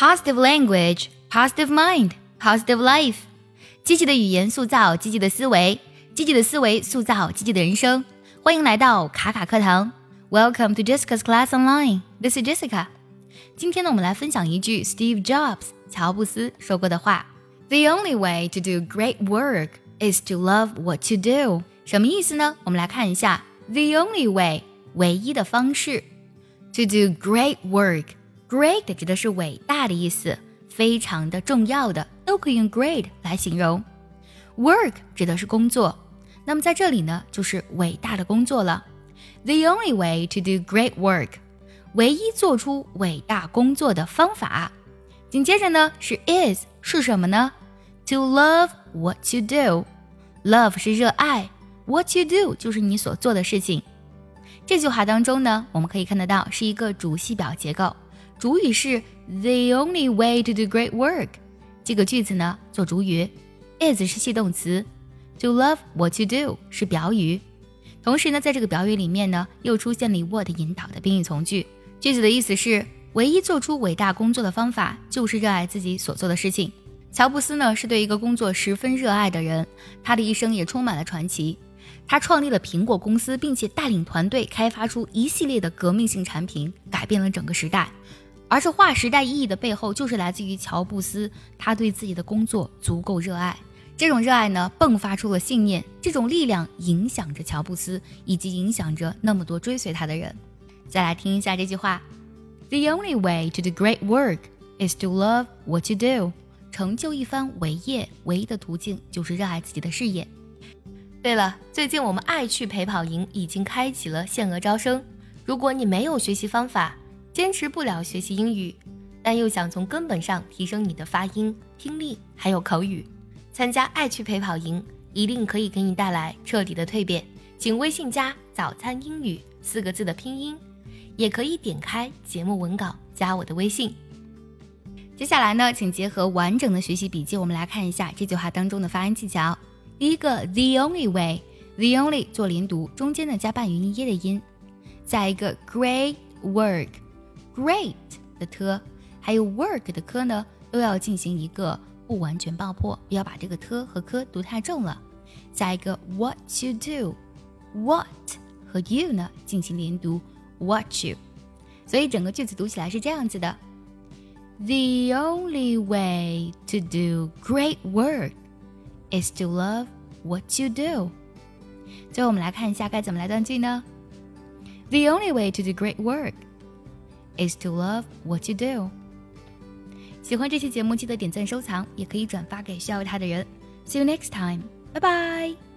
Positive language, positive mind, positive life。积极的语言塑造积极的思维，积极的思维塑造积极的人生。欢迎来到卡卡课堂，Welcome to Jessica's Class Online。This is Jessica。今天呢，我们来分享一句 Steve Jobs 乔布斯说过的话：“The only way to do great work is to love what you do。”什么意思呢？我们来看一下，“The only way” 唯一的方式，to do great Great 指的是伟大的意思，非常的重要的，都可以用 great 来形容。work 指的是工作，那么在这里呢，就是伟大的工作了。The only way to do great work，唯一做出伟大工作的方法。紧接着呢是 is 是什么呢？To love what you do，love 是热爱，what you do 就是你所做的事情。这句话当中呢，我们可以看得到是一个主系表结构，主语是 the only way to do great work，这个句子呢做主语，is 是系动词，to love what you do 是表语，同时呢，在这个表语里面呢，又出现了 what 引导的宾语从句，句子的意思是，唯一做出伟大工作的方法就是热爱自己所做的事情。乔布斯呢是对一个工作十分热爱的人，他的一生也充满了传奇。他创立了苹果公司，并且带领团队开发出一系列的革命性产品，改变了整个时代。而这划时代意义的背后，就是来自于乔布斯，他对自己的工作足够热爱。这种热爱呢，迸发出了信念，这种力量影响着乔布斯，以及影响着那么多追随他的人。再来听一下这句话：The only way to do great work is to love what you do。成就一番伟业，唯一的途径就是热爱自己的事业。对了，最近我们爱趣陪跑营已经开启了限额招生。如果你没有学习方法，坚持不了学习英语，但又想从根本上提升你的发音、听力还有口语，参加爱趣陪跑营一定可以给你带来彻底的蜕变。请微信加“早餐英语”四个字的拼音，也可以点开节目文稿加我的微信。接下来呢，请结合完整的学习笔记，我们来看一下这句话当中的发音技巧。第一个，the only way，the only 做连读，中间呢加半元音耶的音，再一个 great work work，great 的 t，还有 work 的 k 呢，都要进行一个不完全爆破，不要把这个 t 和 k 读太重了。再一个 what you do，what 和 you 呢进行连读，what you，所以整个句子读起来是这样子的：The only way to do great work。is to love what you do。最后我们来看一下该怎么来断句呢？The only way to do great work is to love what you do。喜欢这期节目，记得点赞收藏，也可以转发给需要它的人。See you next time. 拜拜